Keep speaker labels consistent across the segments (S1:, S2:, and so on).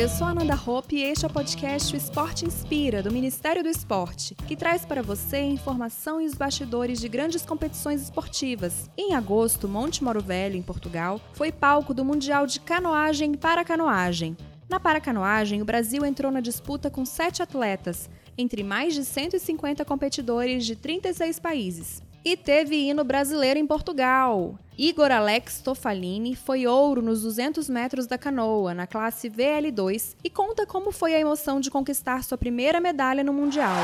S1: Ananda Hope e este é o podcast O Esporte Inspira, do Ministério do Esporte, que traz para você informação e os bastidores de grandes competições esportivas. Em agosto, Monte Moro Velho, em Portugal, foi palco do Mundial de Canoagem para Canoagem. Na paracanoagem, o Brasil entrou na disputa com sete atletas, entre mais de 150 competidores de 36 países. E teve hino brasileiro em Portugal. Igor Alex Tofalini foi ouro nos 200 metros da canoa, na classe VL2, e conta como foi a emoção de conquistar sua primeira medalha no Mundial.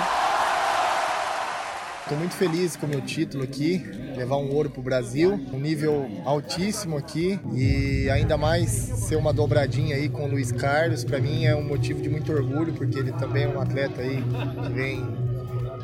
S2: Estou muito feliz com o meu título aqui, levar um ouro para o Brasil, um nível altíssimo aqui e ainda mais ser uma dobradinha aí com o Luiz Carlos, para mim é um motivo de muito orgulho, porque ele também é um atleta aí que vem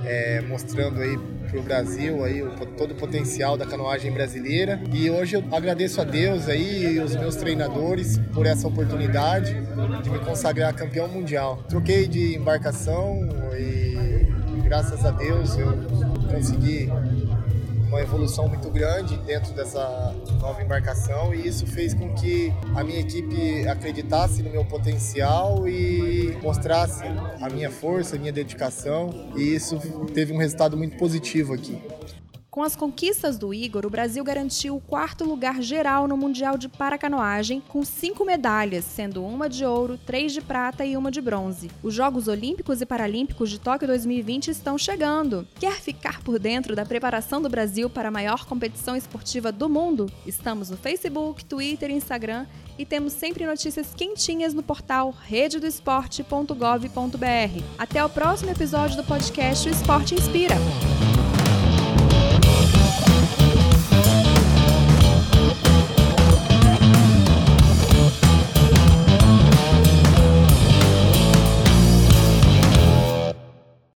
S2: é, mostrando aí para o Brasil aí todo o potencial da canoagem brasileira e hoje eu agradeço a Deus aí e os meus treinadores por essa oportunidade de me consagrar campeão mundial. Troquei de embarcação e graças a Deus eu consegui uma evolução muito grande dentro dessa nova embarcação e isso fez com que a minha equipe acreditasse no meu potencial e mostrasse a minha força, a minha dedicação e isso teve um resultado muito positivo aqui.
S1: Com as conquistas do Igor, o Brasil garantiu o quarto lugar geral no Mundial de Paracanoagem, com cinco medalhas, sendo uma de ouro, três de prata e uma de bronze. Os Jogos Olímpicos e Paralímpicos de Tóquio 2020 estão chegando. Quer ficar por dentro da preparação do Brasil para a maior competição esportiva do mundo? Estamos no Facebook, Twitter e Instagram e temos sempre notícias quentinhas no portal rededoesporte.gov.br. Até o próximo episódio do podcast O Esporte Inspira.